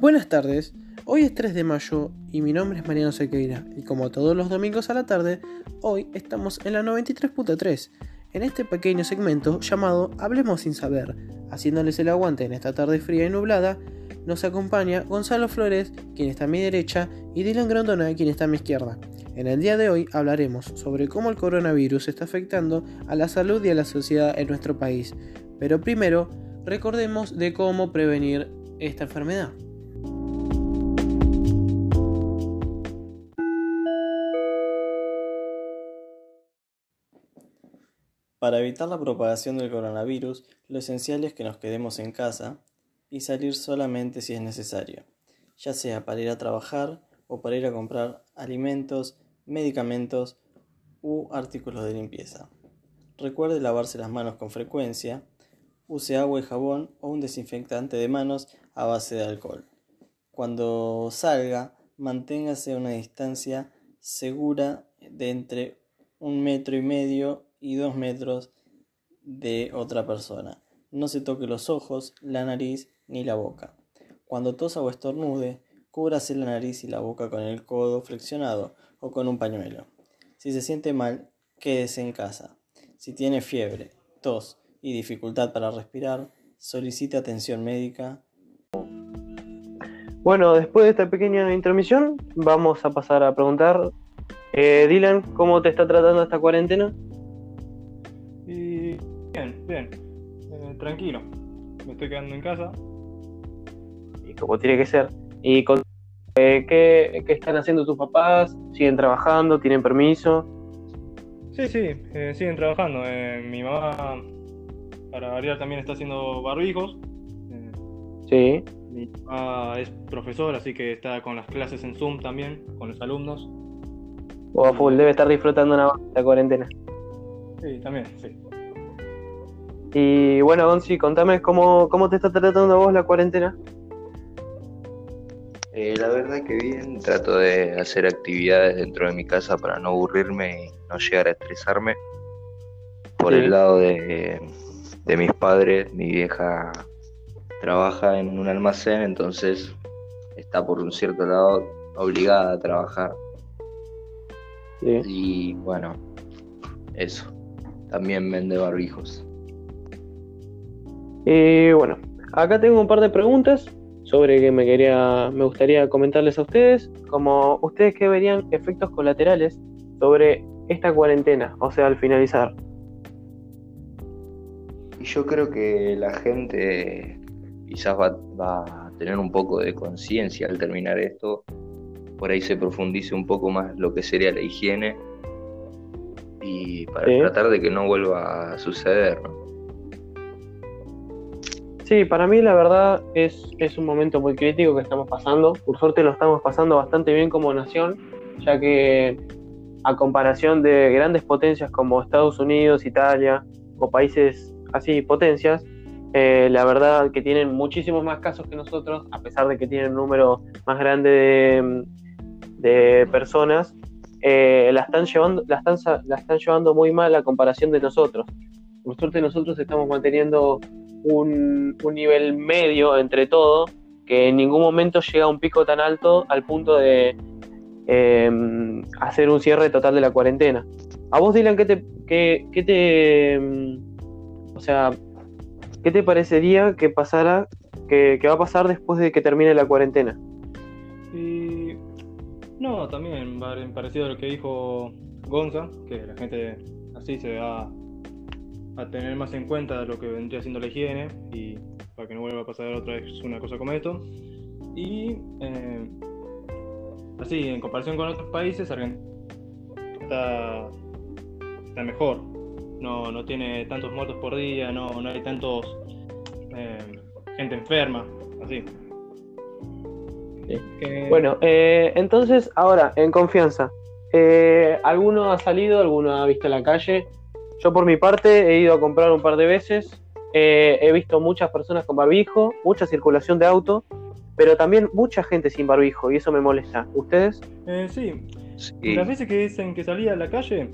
Buenas tardes, hoy es 3 de mayo y mi nombre es Mariano Sequeira y como todos los domingos a la tarde, hoy estamos en la 93.3, en este pequeño segmento llamado Hablemos sin saber, haciéndoles el aguante en esta tarde fría y nublada, nos acompaña Gonzalo Flores, quien está a mi derecha, y Dylan Grondona, quien está a mi izquierda. En el día de hoy hablaremos sobre cómo el coronavirus está afectando a la salud y a la sociedad en nuestro país. Pero primero, recordemos de cómo prevenir esta enfermedad. Para evitar la propagación del coronavirus, lo esencial es que nos quedemos en casa y salir solamente si es necesario, ya sea para ir a trabajar o para ir a comprar alimentos, medicamentos u artículos de limpieza. Recuerde lavarse las manos con frecuencia, use agua y jabón o un desinfectante de manos a base de alcohol. Cuando salga, manténgase a una distancia segura de entre un metro y medio y dos metros de otra persona. No se toque los ojos, la nariz ni la boca. Cuando tosa o estornude, cúbrase la nariz y la boca con el codo flexionado o con un pañuelo. Si se siente mal, quédese en casa. Si tiene fiebre, tos y dificultad para respirar, solicite atención médica. Bueno, después de esta pequeña intermisión, vamos a pasar a preguntar, eh, Dylan, ¿cómo te está tratando esta cuarentena? Bien, bien, eh, tranquilo. Me estoy quedando en casa. Y como tiene que ser. ¿Y con, eh, ¿qué, qué, están haciendo tus papás? ¿Siguen trabajando? ¿Tienen permiso? Sí, sí, eh, siguen trabajando. Eh, mi mamá, para variar, también está haciendo barbijos. sí. Mi papá es profesor, así que está con las clases en Zoom también, con los alumnos. O a full, debe estar disfrutando una la cuarentena. Sí, también, sí. Y bueno, Gonzi, contame cómo, cómo te está tratando a vos la cuarentena. Eh, la verdad que bien, trato de hacer actividades dentro de mi casa para no aburrirme y no llegar a estresarme. Por Sí. el lado de, de mis padres, mi vieja trabaja en un almacén, entonces está por un cierto lado obligada a trabajar. Sí. Y bueno, eso. También vende barbijos. Y bueno, acá tengo un par de preguntas sobre que me quería, me gustaría comentarles a ustedes, como ustedes que verían efectos colaterales sobre esta cuarentena, o sea, al finalizar. Y yo creo que la gente quizás va, va a tener un poco de conciencia al terminar esto. Por ahí se profundice un poco más lo que sería la higiene y para Sí. tratar de que no vuelva a suceder. ¿no? Sí, para mí la verdad es, es un momento muy crítico que estamos pasando. Por suerte lo estamos pasando bastante bien como nación, ya que a comparación de grandes potencias como Estados Unidos, Italia o países así potencias, eh, la verdad que tienen muchísimos más casos que nosotros, a pesar de que tienen un número más grande de, de personas, eh, la, están llevando, la, están, la están llevando muy mal a comparación de nosotros. Por suerte nosotros estamos manteniendo un, un nivel medio entre todo, que en ningún momento llega a un pico tan alto al punto de eh, hacer un cierre total de la cuarentena. A vos, Dylan, ¿qué te, qué, qué te, mm, o sea, qué te parecería que pasara, que, que va a pasar después de que termine la cuarentena? Y no, también parecido a lo que dijo Gonza, que la gente así se va a tener más en cuenta lo que vendría siendo la higiene y para que no vuelva a pasar otra vez una cosa como esto. Y eh, así, en comparación con otros países, Argentina está, está mejor. No, no tiene tantos muertos por día, no, no hay tantos eh, gente enferma, así. Sí. Que- Bueno, eh, entonces, ahora, en confianza, eh, ¿alguno ha salido, alguno ha visto la calle? Yo por mi parte he ido a comprar un par de veces, eh, he visto muchas personas con barbijo, mucha circulación de auto, pero también mucha gente sin barbijo y eso me molesta. ¿Ustedes? Eh, sí, Sí, las veces que dicen que salía a la calle,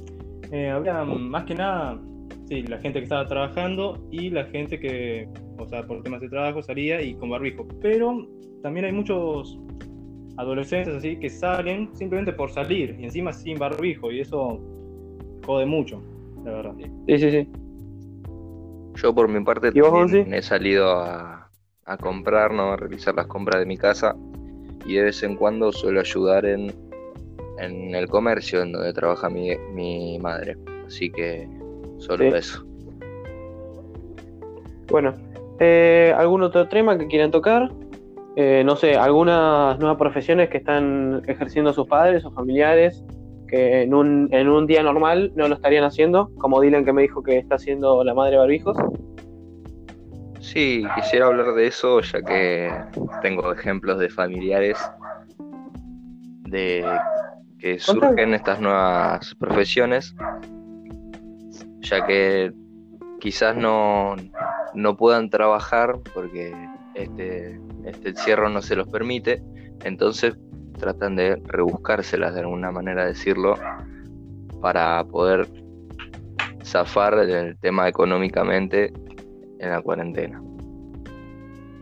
eh, había más que nada, sí, la gente que estaba trabajando y la gente que, o sea, por temas de trabajo salía y con barbijo. Pero también hay muchos adolescentes así que salen simplemente por salir y encima sin barbijo y eso jode mucho, la verdad. Sí, sí, sí. Yo por mi parte ¿Y vos, también Gonzi? he salido a, a comprar, ¿no? A realizar las compras de mi casa y de vez en cuando suelo ayudar en, en el comercio en donde trabaja mi, mi madre. Así que solo Sí. eso. Bueno, eh, ¿algún otro tema que quieran tocar? Eh, no sé, algunas nuevas profesiones que están ejerciendo sus padres o familiares que en un, en un día normal no lo estarían haciendo, como Dylan que me dijo que está haciendo la madre barbijos. Sí, quisiera hablar de eso ya que tengo ejemplos de familiares de que surgen estas nuevas profesiones, ya que quizás no, no puedan trabajar porque este, este encierro no se los permite, entonces tratan de rebuscárselas de alguna manera de decirlo para poder zafar del tema económicamente en la cuarentena.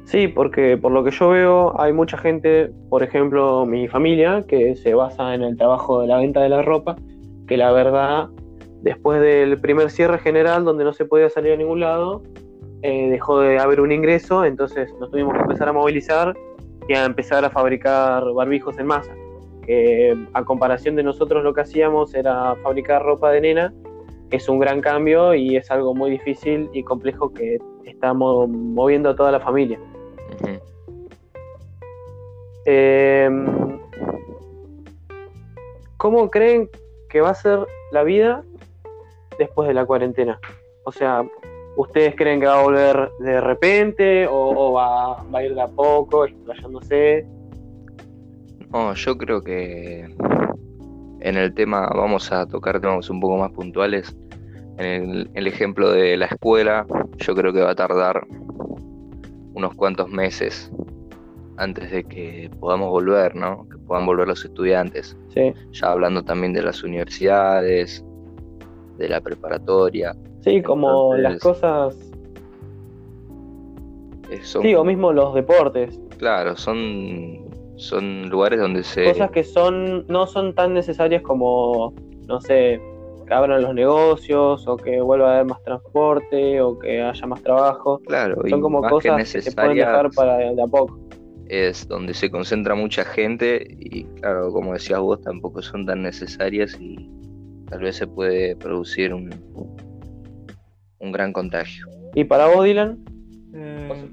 Sí, porque por lo que yo veo hay mucha gente, por ejemplo mi familia, que se basa en el trabajo de la venta de la ropa, que la verdad, después del primer cierre general donde no se podía salir a ningún lado, eh, dejó de haber un ingreso, entonces nos tuvimos que empezar a movilizar y a empezar a fabricar barbijos en masa. Que a comparación de nosotros lo que hacíamos era fabricar ropa de nena, que es un gran cambio y es algo muy difícil y complejo que estamos moviendo a toda la familia. Eh, ¿Cómo creen que va a ser la vida después de la cuarentena? O sea, ¿ustedes creen que va a volver de repente o, o va, va a ir de a poco, explayándose? No, yo creo que en el tema vamos a tocar temas un poco más puntuales. En el, el ejemplo de la escuela, yo creo que va a tardar unos cuantos meses antes de que podamos volver, ¿no? Que puedan volver los estudiantes. Sí, Ya hablando también de las universidades, de la preparatoria. Sí como Entonces- las cosas, eh, son- sí, o mismo los deportes, Claro, son, son lugares donde se... cosas que son no son tan necesarias como, no sé, que abran los negocios o que vuelva a haber más transporte o que haya más trabajo. Claro, y Son como más cosas que, se pueden dejar para de a poco. es donde se concentra mucha gente y claro, como decías vos, tampoco son tan necesarias y tal vez se puede producir un, un gran contagio. ¿Y para vos, Dylan? Eh,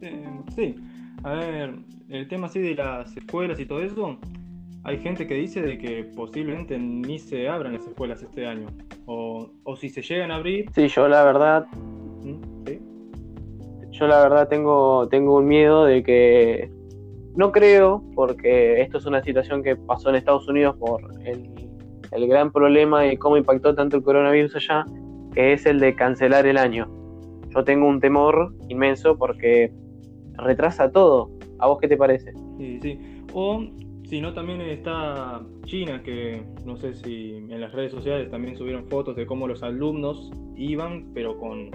eh, sí, a ver, el tema así de las escuelas y todo eso, hay gente que dice de que posiblemente ni se abran las escuelas este año. O, o si se llegan a abrir, Sí, yo la verdad, ¿Mm? ¿sí? yo la verdad tengo, tengo un miedo de que no creo, porque esto es una situación que pasó en Estados Unidos por el, el gran problema de cómo impactó tanto el coronavirus allá, que es el de cancelar el año. Yo tengo un temor inmenso porque retrasa todo. ¿A vos qué te parece? Sí, sí. O si no, también está China, que no sé si en las redes sociales también subieron fotos de cómo los alumnos iban, pero con,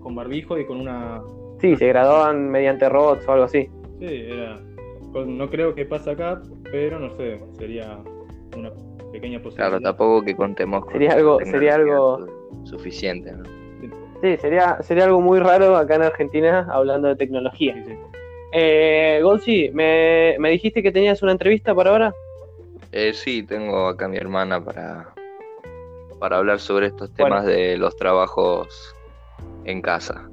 con barbijo y con una... Sí, se graduaban mediante robots o algo así. Sí, era... No creo que pase acá, pero no sé, sería una pequeña posibilidad. Claro, tampoco que contemos con Sería algo- sería algo- suficiente. ¿no? Sí, sería, sería algo muy raro acá en Argentina hablando de tecnología. Sí, sí. Eh, Gonzi, ¿me, me dijiste que tenías una entrevista para ahora? Eh, sí, tengo acá a mi hermana para, para hablar sobre estos Bueno. temas de los trabajos en casa.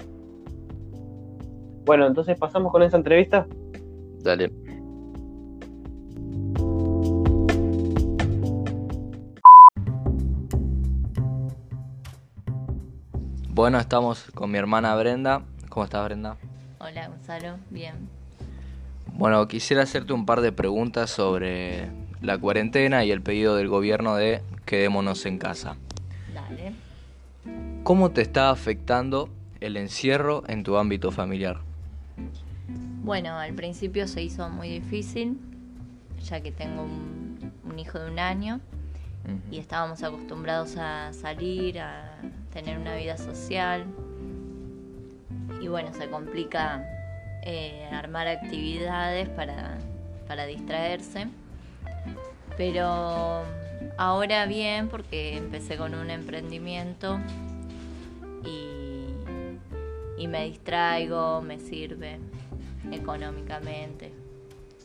Bueno, entonces pasamos con esa entrevista. Dale. Bueno, estamos con mi hermana Brenda. ¿Cómo estás, Brenda? Hola Gonzalo, bien. Bueno, quisiera hacerte un par de preguntas sobre la cuarentena y el pedido del gobierno de quedémonos en casa. Dale. ¿Cómo te está afectando el encierro en tu ámbito familiar? Bueno, al principio se hizo muy difícil, ya que tengo un, un hijo de un año y estábamos acostumbrados a salir, a tener una vida social. y bueno, se complica eh, armar actividades para, para distraerse. Pero ahora bien, porque empecé con un emprendimiento y, y me distraigo, me sirve económicamente.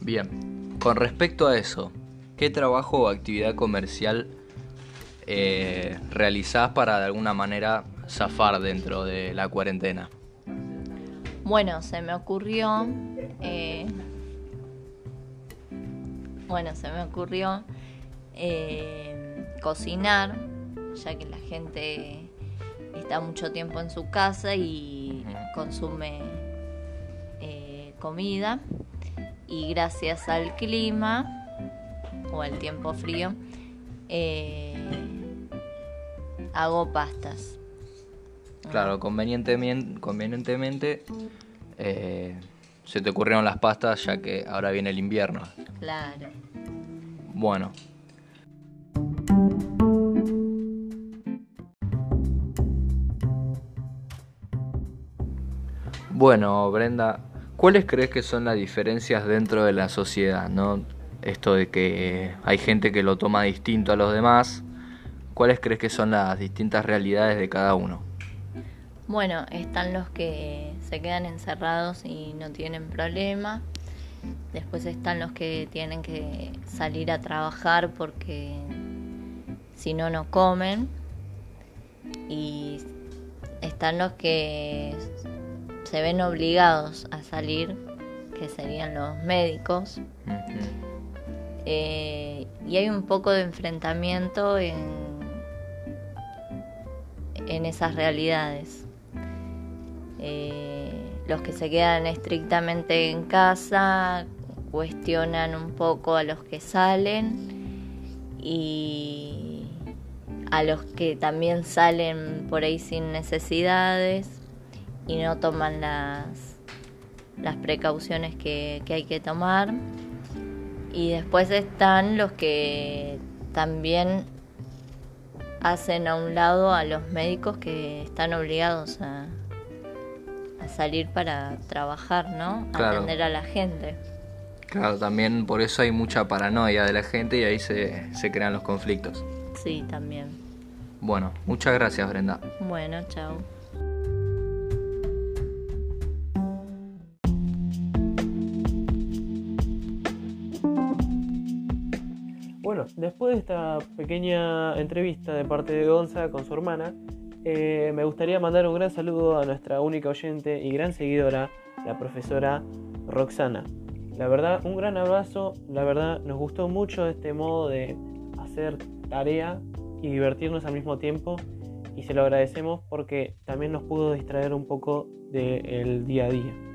Bien, con respecto a eso, ¿qué trabajo o actividad comercial eh, realizás para de alguna manera zafar dentro de la cuarentena? Bueno, se me ocurrió. Eh, bueno, se me ocurrió eh, cocinar, ya que la gente está mucho tiempo en su casa y consume eh, comida. Y gracias al clima o al tiempo frío, hago pastas. Claro, convenientemente, convenientemente eh, se te ocurrieron las pastas ya que ahora viene el invierno. Claro. Bueno. Bueno, Brenda, ¿cuáles crees que son las diferencias dentro de la sociedad? ¿no? Esto de que hay gente que lo toma distinto a los demás. ¿Cuáles crees que son las distintas realidades de cada uno? Bueno, están los que se quedan encerrados y no tienen problema. Después están los que tienen que salir a trabajar porque si no, no comen. Y están los que se ven obligados a salir, que serían los médicos. Eh, y hay un poco de enfrentamiento en, en esas realidades. Eh, los que se quedan estrictamente en casa cuestionan un poco a los que salen y a los que también salen por ahí sin necesidades y no toman las, las precauciones que, que hay que tomar. Y después están los que también hacen a un lado a los médicos que están obligados a, salir para trabajar, ¿no? Atender a la gente. Claro, también por eso hay mucha paranoia de la gente y ahí se, se crean los conflictos. Sí, también. Bueno, muchas gracias Brenda. Bueno, chao. Después de esta pequeña entrevista de parte de Gonza con su hermana, eh, me gustaría mandar un gran saludo a nuestra única oyente y gran seguidora, la profesora Roxana. La verdad, un gran abrazo. La verdad, nos gustó mucho este modo de hacer tarea y divertirnos al mismo tiempo. Y se lo agradecemos porque también nos pudo distraer un poco del día a día.